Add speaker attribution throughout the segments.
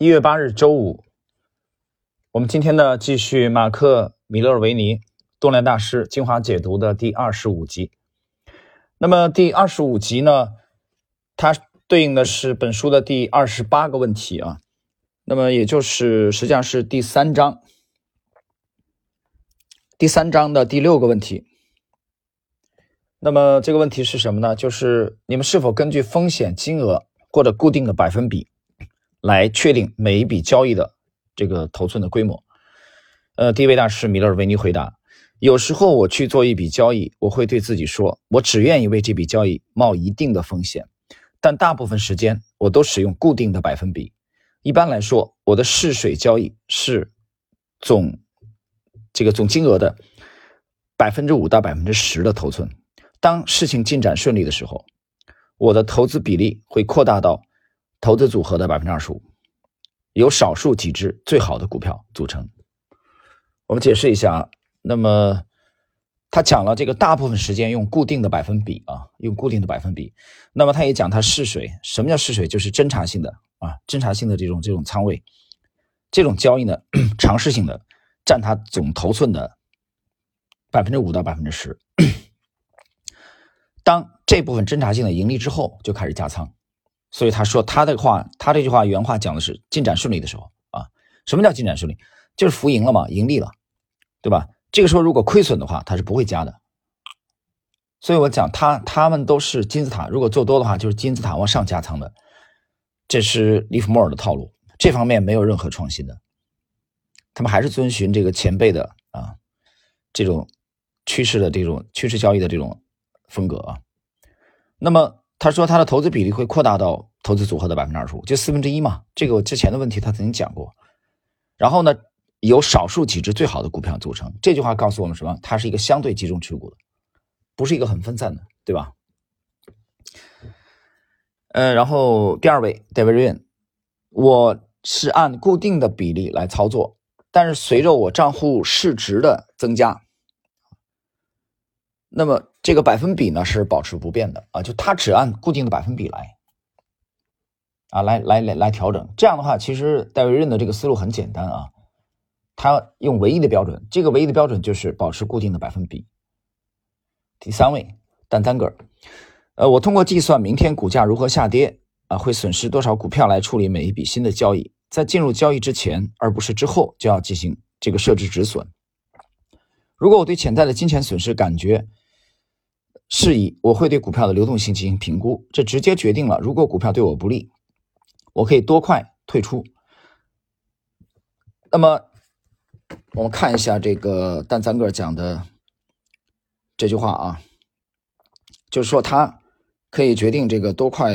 Speaker 1: 一月八日周五，我们今天呢继续马克·米勒维尼动量大师精华解读的第二十五集。那么第二十五集呢，它对应的是本书的第二十八个问题啊。那么也就是实际上是第三章，第三章的第六个问题。那么这个问题是什么呢？就是你们是否根据风险金额或者固定的百分比？来确定每一笔交易的这个头寸的规模。呃，第一位大师米勒维尼回答：有时候我去做一笔交易，我会对自己说，我只愿意为这笔交易冒一定的风险，但大部分时间我都使用固定的百分比。一般来说，我的试水交易是总这个总金额的百分之五到百分之十的头寸。当事情进展顺利的时候，我的投资比例会扩大到。投资组合的百分之二十五，由少数几只最好的股票组成。我们解释一下啊，那么他讲了这个大部分时间用固定的百分比啊，用固定的百分比。那么他也讲他试水，什么叫试水？就是侦查性的啊，侦查性的这种这种仓位，这种交易呢，尝试性的占他总头寸的百分之五到百分之十。当这部分侦查性的盈利之后，就开始加仓。所以他说他的话，他这句话原话讲的是进展顺利的时候啊。什么叫进展顺利？就是浮盈了嘛，盈利了，对吧？这个时候如果亏损的话，他是不会加的。所以我讲他他们都是金字塔，如果做多的话，就是金字塔往上加仓的。这是利弗莫尔的套路，这方面没有任何创新的。他们还是遵循这个前辈的啊这种趋势的这种趋势交易的这种风格啊。那么。他说他的投资比例会扩大到投资组合的百分之二十五，就四分之一嘛。这个我之前的问题他曾经讲过。然后呢，由少数几只最好的股票组成。这句话告诉我们什么？它是一个相对集中持股的，不是一个很分散的，对吧？呃，然后第二位 David Ryan，我是按固定的比例来操作，但是随着我账户市值的增加。那么这个百分比呢是保持不变的啊，就它只按固定的百分比来啊，来来来来调整。这样的话，其实戴维任的这个思路很简单啊，他用唯一的标准，这个唯一的标准就是保持固定的百分比。第三位，但丹格尔，呃，我通过计算明天股价如何下跌啊，会损失多少股票来处理每一笔新的交易，在进入交易之前，而不是之后就要进行这个设置止损。如果我对潜在的金钱损失感觉，适宜我会对股票的流动性进行评估，这直接决定了如果股票对我不利，我可以多快退出。那么，我们看一下这个但三个讲的这句话啊，就是说他可以决定这个多快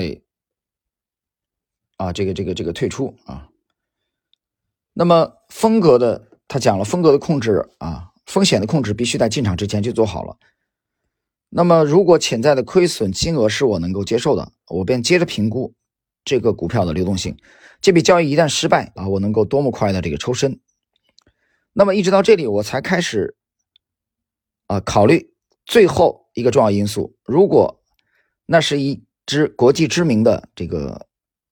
Speaker 1: 啊，这个这个这个退出啊。那么风格的他讲了风格的控制啊，风险的控制必须在进场之前就做好了。那么，如果潜在的亏损金额是我能够接受的，我便接着评估这个股票的流动性。这笔交易一旦失败啊，我能够多么快的这个抽身？那么一直到这里，我才开始啊考虑最后一个重要因素：如果那是一只国际知名的这个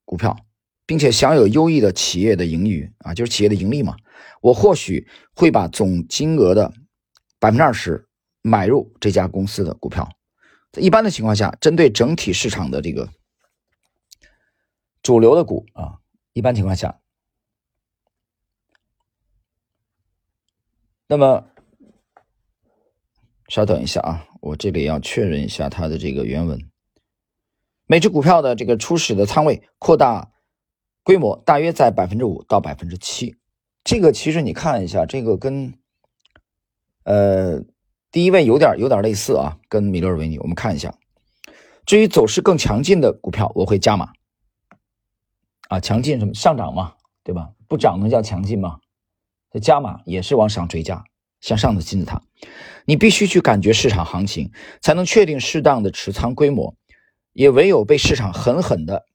Speaker 1: 股票，并且享有优异的企业的盈余啊，就是企业的盈利嘛，我或许会把总金额的百分之二十。买入这家公司的股票，一般的情况下，针对整体市场的这个主流的股啊，一般情况下，那么稍等一下啊，我这里要确认一下它的这个原文。每只股票的这个初始的仓位扩大规模大约在百分之五到百分之七，这个其实你看一下，这个跟呃。第一位有点有点类似啊，跟米勒维尼，我们看一下。至于走势更强劲的股票，我会加码。啊，强劲什么？上涨嘛，对吧？不涨能叫强劲吗？加码也是往上追加，向上的金字塔。你必须去感觉市场行情，才能确定适当的持仓规模。也唯有被市场狠狠的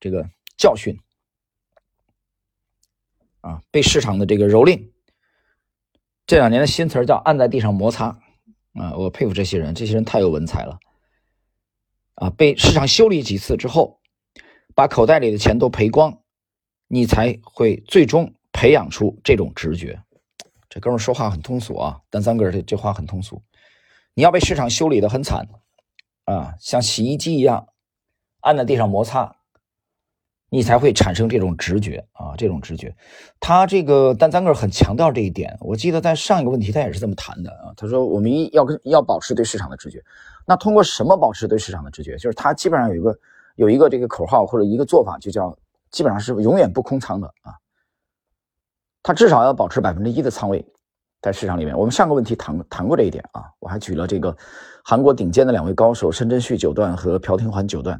Speaker 1: 这个教训，啊，被市场的这个蹂躏。这两年的新词叫“按在地上摩擦”。啊，我佩服这些人，这些人太有文采了。啊，被市场修理几次之后，把口袋里的钱都赔光，你才会最终培养出这种直觉。这哥们说话很通俗啊，但三哥这这话很通俗。你要被市场修理的很惨啊，像洗衣机一样按在地上摩擦，你才会产生这种直觉啊，这种直觉。他这个但三哥很强调这一点。我记得在上一个问题他也是这么谈的啊，他说我们要跟要保持对市场的直觉。那通过什么保持对市场的直觉？就是他基本上有一个有一个这个口号或者一个做法，就叫基本上是永远不空仓的啊。他至少要保持百分之一的仓位。在市场里面，我们上个问题谈谈过这一点啊，我还举了这个韩国顶尖的两位高手申真旭九段和朴廷桓九段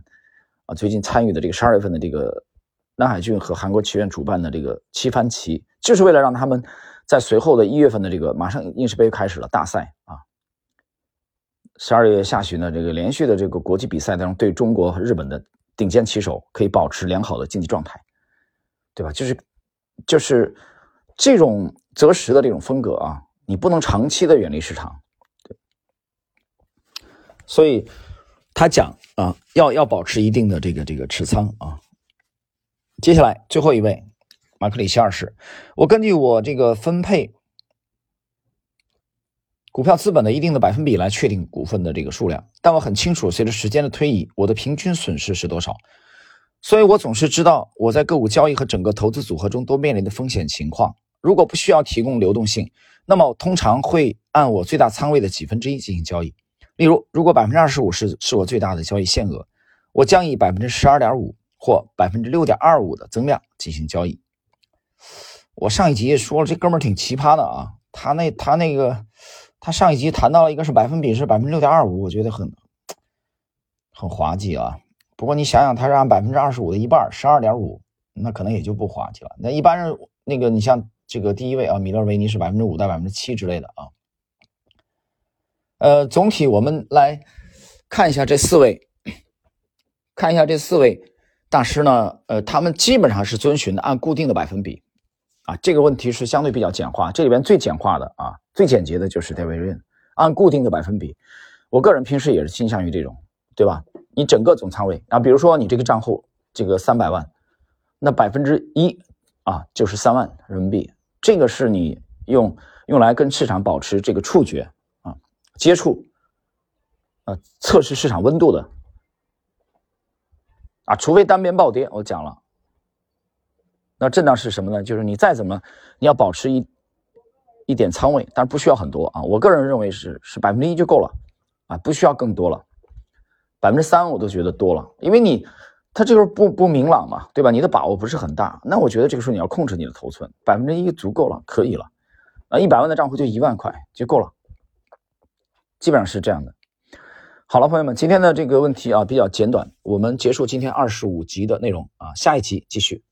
Speaker 1: 啊，最近参与的这个十二月份的这个南海郡和韩国棋院主办的这个七番棋，就是为了让他们在随后的一月份的这个马上应氏杯开始了大赛啊，十二月下旬的这个连续的这个国际比赛当中，对中国和日本的顶尖棋手可以保持良好的竞技状态，对吧？就是就是这种。择时的这种风格啊，你不能长期的远离市场，对，所以他讲啊，要要保持一定的这个这个持仓啊。接下来最后一位马克里希二世，我根据我这个分配股票资本的一定的百分比来确定股份的这个数量，但我很清楚，随着时间的推移，我的平均损失是多少，所以我总是知道我在个股交易和整个投资组合中都面临的风险情况。如果不需要提供流动性，那么通常会按我最大仓位的几分之一进行交易。例如，如果百分之二十五是是我最大的交易限额，我将以百分之十二点五或百分之六点二五的增量进行交易。我上一集也说了，这哥们儿挺奇葩的啊！他那他那个，他上一集谈到了一个是百分比是百分之六点二五，我觉得很很滑稽啊。不过你想想，他是按百分之二十五的一半，十二点五，那可能也就不滑稽了。那一般人那个，你像。这个第一位啊，米勒维尼是百分之五到百分之七之类的啊。呃，总体我们来看一下这四位，看一下这四位大师呢，呃，他们基本上是遵循的按固定的百分比啊。这个问题是相对比较简化，这里边最简化的啊，最简洁的就是戴维瑞按固定的百分比。我个人平时也是倾向于这种，对吧？你整个总仓位啊，比如说你这个账户这个三百万，那百分之一啊就是三万人民币。这个是你用用来跟市场保持这个触觉啊接触，啊测试市场温度的啊，除非单边暴跌，我讲了，那震荡是什么呢？就是你再怎么你要保持一一点仓位，但是不需要很多啊。我个人认为是是百分之一就够了啊，不需要更多了，百分之三我都觉得多了，因为你。它就是不不明朗嘛，对吧？你的把握不是很大，那我觉得这个时候你要控制你的头寸，百分之一足够了，可以了。啊，一百万的账户就一万块就够了，基本上是这样的。好了，朋友们，今天的这个问题啊比较简短，我们结束今天二十五集的内容啊，下一集继续。